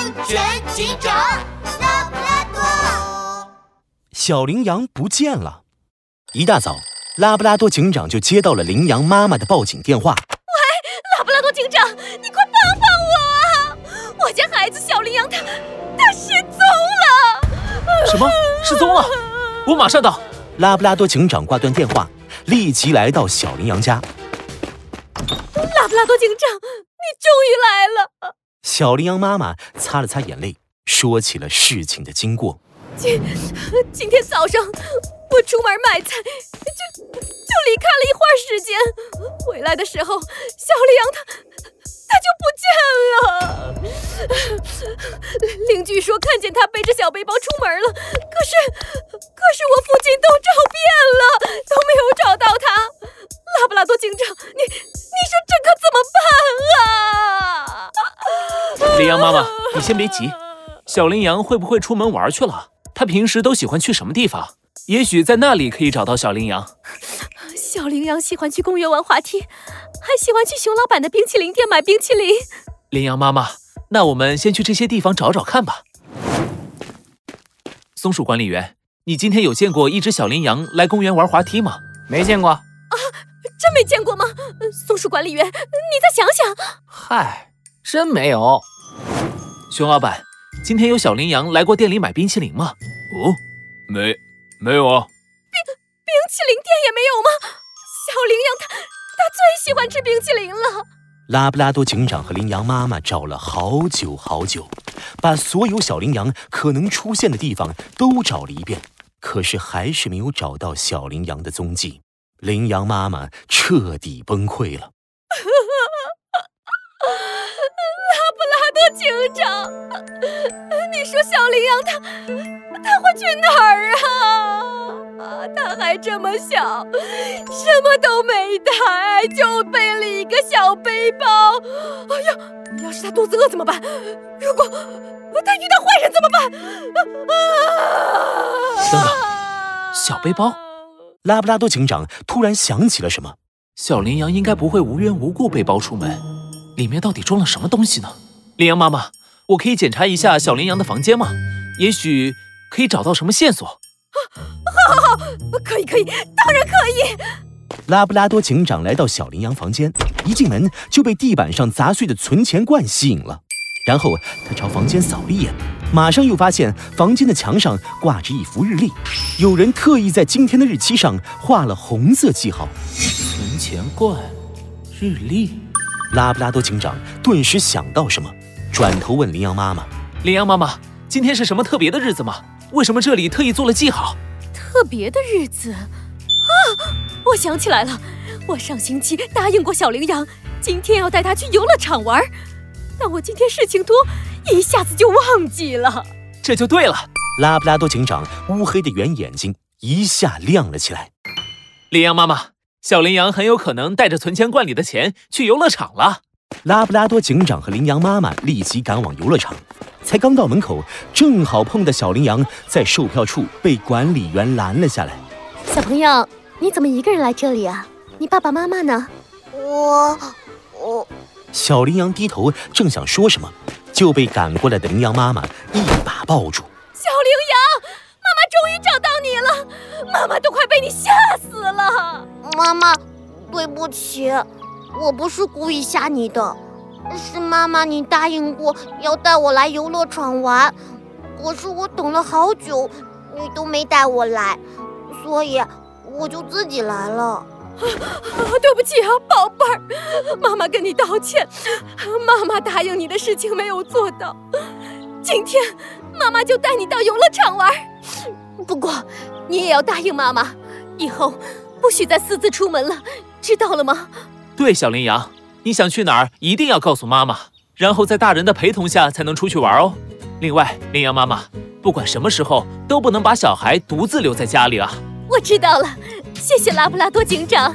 安全警长拉布拉多。小羚羊不见了。一大早，拉布拉多警长就接到了羚羊妈妈的报警电话。喂，拉布拉多警长，你快帮帮我啊！我家孩子小羚羊他他失踪了。什么？失踪了？我马上到。拉布拉多警长挂断电话，立即来到小羚羊家。拉布拉多警长，你终于来了！小羚羊妈妈擦了擦眼泪，说起了事情的经过。今今天早上我出门买菜，就就离开了一会儿时间，回来的时候小羚羊它它就不见了。邻居说看见它背着小背包出门了，可是可是我附近都羊妈妈，你先别急，小羚羊会不会出门玩去了？它平时都喜欢去什么地方？也许在那里可以找到小羚羊。小羚羊喜欢去公园玩滑梯，还喜欢去熊老板的冰淇淋店买冰淇淋。羚羊妈妈，那我们先去这些地方找找看吧。松鼠管理员，你今天有见过一只小羚羊来公园玩滑梯吗？没见过。啊，真没见过吗？松鼠管理员，你再想想。嗨，真没有。熊老板，今天有小羚羊来过店里买冰淇淋吗？哦，没，没有啊。冰冰淇淋店也没有吗？小羚羊它它最喜欢吃冰淇淋了。拉布拉多警长和羚羊妈妈找了好久好久，把所有小羚羊可能出现的地方都找了一遍，可是还是没有找到小羚羊的踪迹。羚羊妈妈彻底崩溃了。拉布拉多警长，你说小羚羊它它会去哪儿啊？它还这么小，什么都没带，就背了一个小背包。哎呀，要是它肚子饿怎么办？如果它遇到坏人怎么办？等等，小背包。拉布拉多警长突然想起了什么，小羚羊应该不会无缘无故背包出门，里面到底装了什么东西呢？羚羊妈妈，我可以检查一下小羚羊的房间吗？也许可以找到什么线索。啊好，好，好，可以，可以，当然可以。拉布拉多警长来到小羚羊房间，一进门就被地板上砸碎的存钱罐吸引了，然后他朝房间扫了一眼。马上又发现房间的墙上挂着一幅日历，有人特意在今天的日期上画了红色记号。存钱罐，日历。拉布拉多警长顿时想到什么，转头问羚羊妈妈：“羚羊妈妈，今天是什么特别的日子吗？为什么这里特意做了记号？”特别的日子啊！我想起来了，我上星期答应过小羚羊，今天要带它去游乐场玩，但我今天事情多。一下子就忘记了，这就对了。拉布拉多警长乌黑的圆眼睛一下亮了起来。羚羊妈妈，小羚羊很有可能带着存钱罐里的钱去游乐场了。拉布拉多警长和羚羊妈妈立即赶往游乐场，才刚到门口，正好碰到小羚羊在售票处被管理员拦了下来。小朋友，你怎么一个人来这里啊？你爸爸妈妈呢？我我。小羚羊低头正想说什么。就被赶过来的羚羊妈妈一把抱住。小羚羊，妈妈终于找到你了，妈妈都快被你吓死了。妈妈，对不起，我不是故意吓你的，是妈妈你答应过要带我来游乐场玩，可是我等了好久，你都没带我来，所以我就自己来了。对不起啊，宝贝儿，妈妈跟你道歉。妈妈答应你的事情没有做到，今天妈妈就带你到游乐场玩。不过你也要答应妈妈，以后不许再私自出门了，知道了吗？对，小羚羊，你想去哪儿一定要告诉妈妈，然后在大人的陪同下才能出去玩哦。另外，羚羊妈妈，不管什么时候都不能把小孩独自留在家里啊。我知道了。谢谢拉布拉多警长。